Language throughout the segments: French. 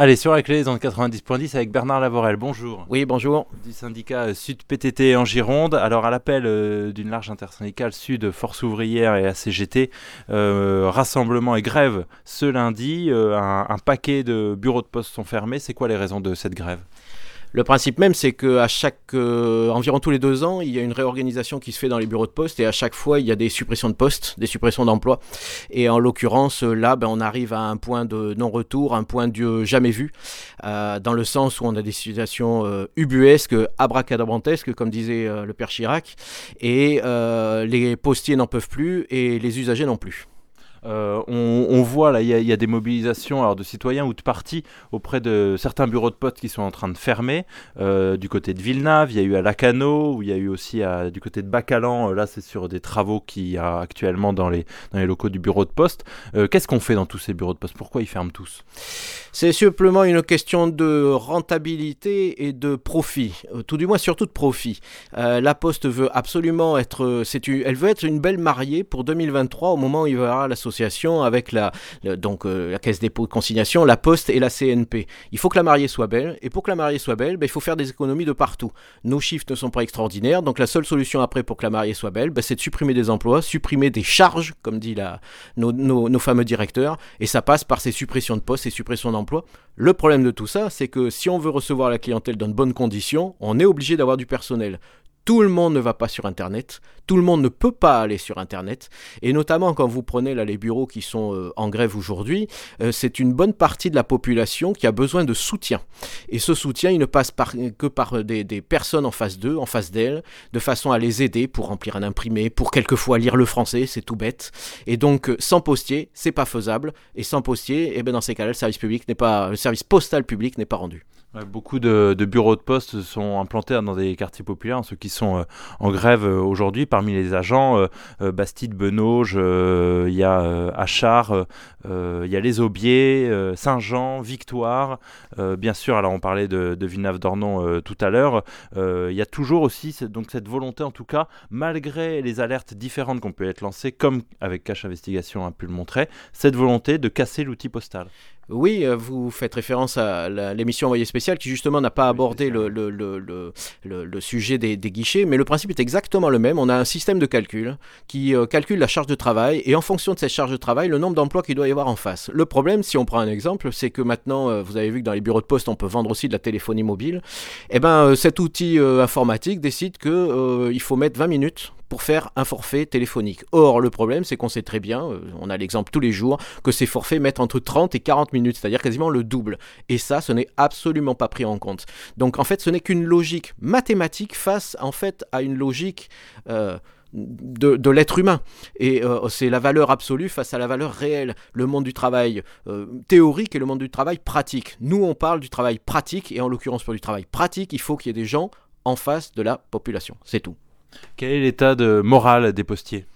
Allez, sur la clé dans le 90.10 avec Bernard Lavorel. Bonjour. Oui, bonjour. Du syndicat Sud PTT en Gironde. Alors, à l'appel euh, d'une large intersyndicale Sud, Force ouvrière et ACGT, euh, rassemblement et grève ce lundi. Euh, un, un paquet de bureaux de poste sont fermés. C'est quoi les raisons de cette grève? Le principe même, c'est qu'à chaque, euh, environ tous les deux ans, il y a une réorganisation qui se fait dans les bureaux de poste et à chaque fois, il y a des suppressions de postes, des suppressions d'emplois. Et en l'occurrence, là, ben, on arrive à un point de non-retour, un point de jamais vu, euh, dans le sens où on a des situations euh, ubuesques, abracadabrantesques, comme disait euh, le père Chirac, et les postiers n'en peuvent plus et les usagers non plus. Euh, on, voit là, il y, a des mobilisations alors, de citoyens ou de partis auprès de certains bureaux de poste qui sont en train de fermer. Euh, du côté de Villeneuve, il y a eu à Lacano, où il y a eu aussi du côté de Bacalan. Euh, là, c'est sur des travaux qu'il y a actuellement dans les, dans les locaux du bureau de poste. Qu'est-ce qu'on fait dans tous ces bureaux de poste? Pourquoi ils ferment tous? C'est simplement une question de rentabilité et de profit, tout du moins surtout de profit. la Poste veut absolument être, elle veut être une belle mariée pour 2023 au moment où il y aura la avec la, donc, euh, la Caisse dépôt de consignation, la Poste et la CNP. Il faut que la mariée soit belle, et pour que la mariée soit belle, ben, il faut faire des économies de partout. Nos chiffres ne sont pas extraordinaires, donc la seule solution après pour que la mariée soit belle, ben, c'est de supprimer des emplois, supprimer des charges, comme dit nos, nos fameux directeurs, et ça passe par ces suppressions de postes et suppressions d'emplois. Le problème de tout ça, c'est que si on veut recevoir la clientèle dans de bonnes conditions, on est obligé d'avoir du personnel. Tout le monde ne va pas sur Internet, tout le monde ne peut pas aller sur Internet, et notamment quand vous prenez là les bureaux qui sont euh, en grève aujourd'hui, euh, c'est une bonne partie de la population qui a besoin de soutien. Et ce soutien, il ne passe que par des, personnes en face d'eux, en face d'elles, de façon à les aider pour remplir un imprimé, pour quelquefois lire le français, c'est tout bête. Et donc euh, sans postier, c'est pas faisable, et sans postier, eh ben dans ces cas-là, le service public n'est pas, le service postal public n'est pas rendu. Beaucoup de, bureaux de poste sont implantés dans des quartiers populaires, ceux qui sont euh, en grève euh, aujourd'hui. Parmi les agents, euh, Bastide, Benauge, il y a Achard, il y a Les Aubiers, Saint-Jean, Victoire. bien sûr, alors on parlait de, de Villeneuve-d'Ornon tout à l'heure. il y a toujours aussi donc cette volonté, en tout cas, malgré les alertes différentes qu'on peut être lancées, comme avec Cache Investigation a pu le montrer, cette volonté de casser l'outil postal. Oui, euh, vous faites référence à l'émission Envoyé spécial qui justement n'a pas abordé le, le, le, le, sujet des, des, guichets, mais le principe est exactement le même. On a un système de calcul qui euh, calcule la charge de travail et en fonction de cette charge de travail, le nombre d'emplois qu'il doit y avoir en face. Le problème, si on prend un exemple, c'est que maintenant, euh, vous avez vu que dans les bureaux de poste, on peut vendre aussi de la téléphonie mobile. Eh ben, cet outil informatique décide que il faut mettre 20 minutes pour faire un forfait téléphonique. Or, le problème, c'est qu'on sait très bien, euh, on a l'exemple tous les jours, que ces forfaits mettent entre 30 et 40 minutes, c'est-à-dire quasiment le double. Et ça, ce n'est absolument pas pris en compte. Donc, en fait, ce n'est qu'une logique mathématique face, en fait, à une logique... Euh, de, l'être humain. Et euh, c'est la valeur absolue face à la valeur réelle. Le monde du travail théorique et le monde du travail pratique. Nous, on parle du travail pratique, et en l'occurrence pour du travail pratique, il faut qu'il y ait des gens en face de la population. C'est tout. Quel est l'état de morale des postiers?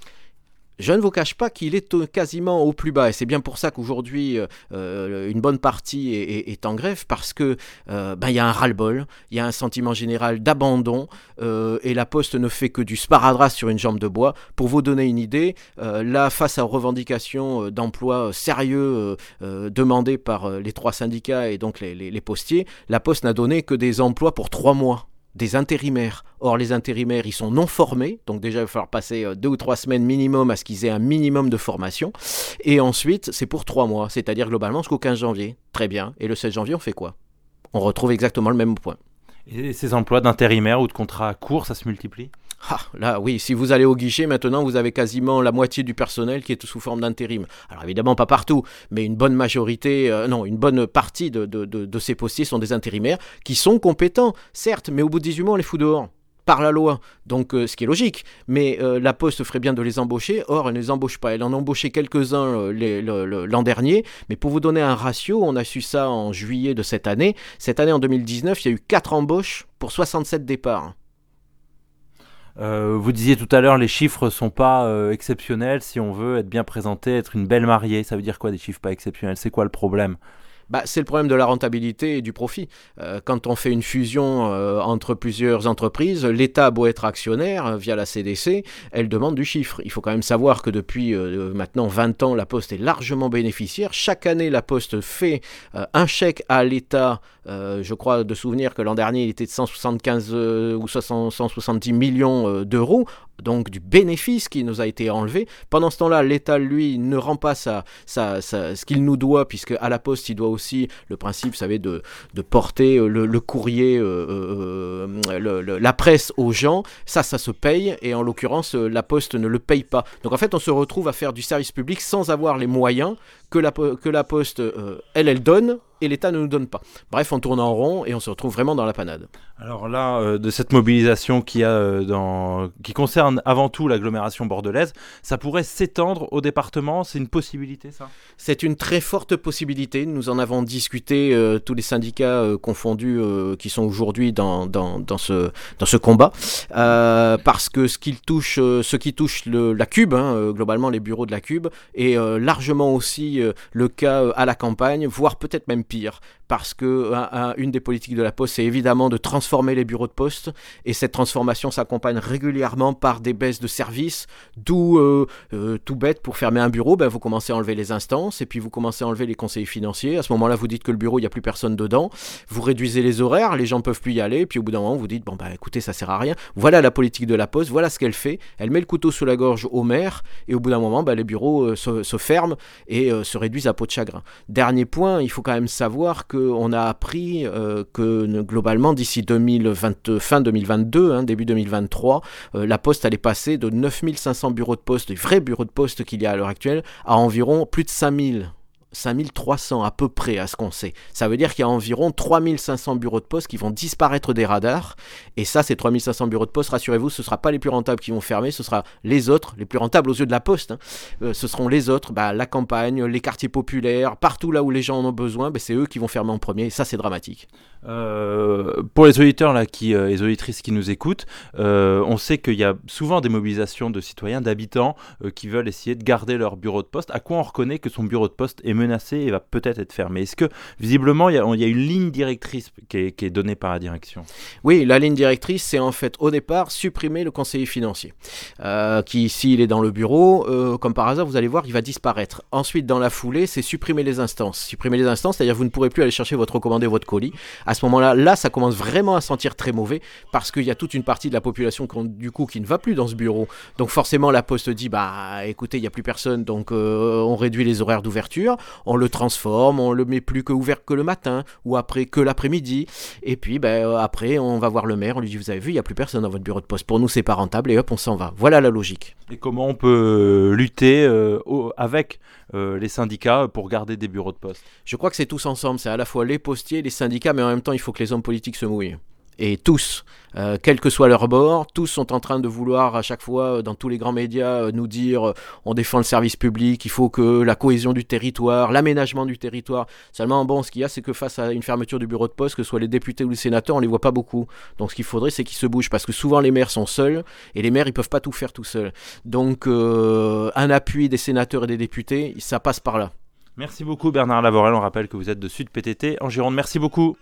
Je ne vous cache pas qu'il est quasiment au plus bas et c'est bien pour ça qu'aujourd'hui euh, euh, une bonne partie est, en grève parce que euh, ben, y a un ras-le-bol, il y a un sentiment général d'abandon et la Poste ne fait que du sparadrap sur une jambe de bois. Pour vous donner une idée, là face aux revendications d'emploi sérieux demandées par les trois syndicats et donc les postiers, la Poste n'a donné que des emplois pour trois mois des intérimaires. Or, les intérimaires, ils sont non formés, donc déjà, il va falloir passer euh, deux ou trois semaines minimum à ce qu'ils aient un minimum de formation. Et ensuite, c'est pour trois mois, c'est-à-dire globalement jusqu'au 15 janvier. Très bien. Et le 16 janvier, on fait quoi? On retrouve exactement le même point. Et ces emplois d'intérimaires ou de contrats courts, ça se multiplie? Ah, là, oui, si vous allez au guichet, maintenant, vous avez quasiment la moitié du personnel qui est sous forme d'intérim. Alors évidemment, pas partout, mais une bonne majorité, euh, non, une bonne partie de, ces postiers sont des intérimaires qui sont compétents, certes, mais au bout de 18 mois, on les fout dehors par la loi, donc euh, ce qui est logique, mais euh, la Poste ferait bien de les embaucher, or elle ne les embauche pas, elle en a embauché quelques-uns l'an dernier, mais pour vous donner un ratio, on a su ça en juillet de cette année, cette année en 2019, il y a eu 4 embauches pour 67 départs. Euh, vous disiez tout à l'heure, les chiffres sont pas euh, exceptionnels si on veut être bien présenté, être une belle mariée. Ça veut dire quoi des chiffres pas exceptionnels? C'est quoi le problème? Bah, C'est le problème de la rentabilité et du profit. Euh, quand on fait une fusion euh, entre plusieurs entreprises, l'État beau être actionnaire euh, via la CDC, elle demande du chiffre. Il faut quand même savoir que depuis maintenant 20 ans, la Poste est largement bénéficiaire. Chaque année, la Poste fait un chèque à l'État. je crois de souvenir que l'an dernier, il était de 175 ou 170 millions d'euros donc du bénéfice qui nous a été enlevé. Pendant ce temps-là, l'État, lui, ne rend pas sa, ce qu'il nous doit, puisque à la Poste, il doit aussi le principe, vous savez, de, de porter euh, le, courrier, euh, euh, la presse aux gens. Ça, ça se paye, et en l'occurrence, la Poste ne le paye pas. Donc en fait, on se retrouve à faire du service public sans avoir les moyens que la, que la Poste, elle, elle donne et l'État ne nous donne pas. Bref, on tourne en rond et on se retrouve vraiment dans la panade. Alors là, euh, de cette mobilisation qui, a, euh, dans... qui concerne avant tout l'agglomération bordelaise, ça pourrait s'étendre au département C'est une possibilité, ça? C'est une très forte possibilité. Nous en avons discuté, euh, tous les syndicats confondus qui sont aujourd'hui dans, dans, dans, ce, dans ce combat, parce que ce qui touche, ce qui touche le, la Cube, hein, globalement les bureaux de la Cube, est largement aussi le cas à la campagne, voire peut-être même parce que une des politiques de la Poste, c'est évidemment de transformer les bureaux de poste, et cette transformation s'accompagne régulièrement par des baisses de services, d'où euh, euh, tout bête pour fermer un bureau, ben, vous commencez à enlever les instances, et puis vous commencez à enlever les conseillers financiers. À ce moment-là, vous dites que le bureau, il n'y a plus personne dedans, vous réduisez les horaires, les gens peuvent plus y aller, puis au bout d'un moment, vous dites bon ben écoutez, ça sert à rien. Voilà la politique de la Poste, voilà ce qu'elle fait. Elle met le couteau sous la gorge au maire, et au bout d'un moment, ben, les bureaux euh, se, se, ferment et se réduisent à peau de chagrin. Dernier point, il faut quand même savoir qu'on a appris euh, que globalement, d'ici fin 2022, hein, début 2023, euh, la Poste allait passer de 9500 bureaux de poste, des vrais bureaux de poste qu'il y a à l'heure actuelle, à environ plus de 5000 5300 à peu près à ce qu'on sait. Ça veut dire qu'il y a environ 3500 bureaux de poste qui vont disparaître des radars. Et ça, ces 3500 bureaux de poste, rassurez-vous, ce ne sera pas les plus rentables qui vont fermer, ce sera les autres, les plus rentables aux yeux de la poste. Hein. Euh, ce seront les autres, bah, la campagne, les quartiers populaires, partout là où les gens en ont besoin, bah, c'est eux qui vont fermer en premier. Et ça, c'est dramatique. Euh, pour les auditeurs là, qui, euh, les auditrices qui nous écoutent, on sait qu'il y a souvent des mobilisations de citoyens, d'habitants qui veulent essayer de garder leur bureau de poste. À quoi on reconnaît que son bureau de poste est menacé et va peut-être être fermé. Est-ce que visiblement il y, a, une ligne directrice qui est, donnée par la direction? Oui, la ligne directrice, c'est en fait au départ supprimer le conseiller financier, euh, qui s'il est dans le bureau, euh, comme par hasard, vous allez voir, il va disparaître. Ensuite, dans la foulée, c'est supprimer les instances. Supprimer les instances, c'est-à-dire vous ne pourrez plus aller chercher votre recommandé, votre colis. À ce moment-là, là, ça commence vraiment à sentir très mauvais parce qu'il y a toute une partie de la population du coup qui ne va plus dans ce bureau. Donc forcément, la poste dit bah écoutez, il n'y a plus personne, donc euh, on réduit les horaires d'ouverture, on le transforme, on le met plus que ouvert que le matin ou après que l'après-midi. Et puis ben, euh, après, on va voir le maire, on lui dit Vous avez vu, il n'y a plus personne dans votre bureau de poste. Pour nous, c'est pas rentable et hop, on s'en va. Voilà la logique. Et comment on peut euh, lutter euh, avec les syndicats pour garder des bureaux de poste? Je crois que c'est tous ensemble. C'est à la fois les postiers, les syndicats, mais en même temps, il faut que les hommes politiques se mouillent et tous, euh, quel que soit leur bord, tous sont en train de vouloir à chaque fois euh, dans tous les grands médias euh, nous dire on défend le service public, il faut que la cohésion du territoire, l'aménagement du territoire. Seulement bon, ce qu'il y a, c'est que face à une fermeture du bureau de poste, que ce soit les députés ou les sénateurs, on les voit pas beaucoup. Donc ce qu'il faudrait, c'est qu'ils se bougent parce que souvent les maires sont seuls et les maires ils peuvent pas tout faire tout seuls. Donc un appui des sénateurs et des députés, ça passe par là. Merci beaucoup Bernard Lavorel. On rappelle que vous êtes de Sud PTT en Gironde. Merci beaucoup.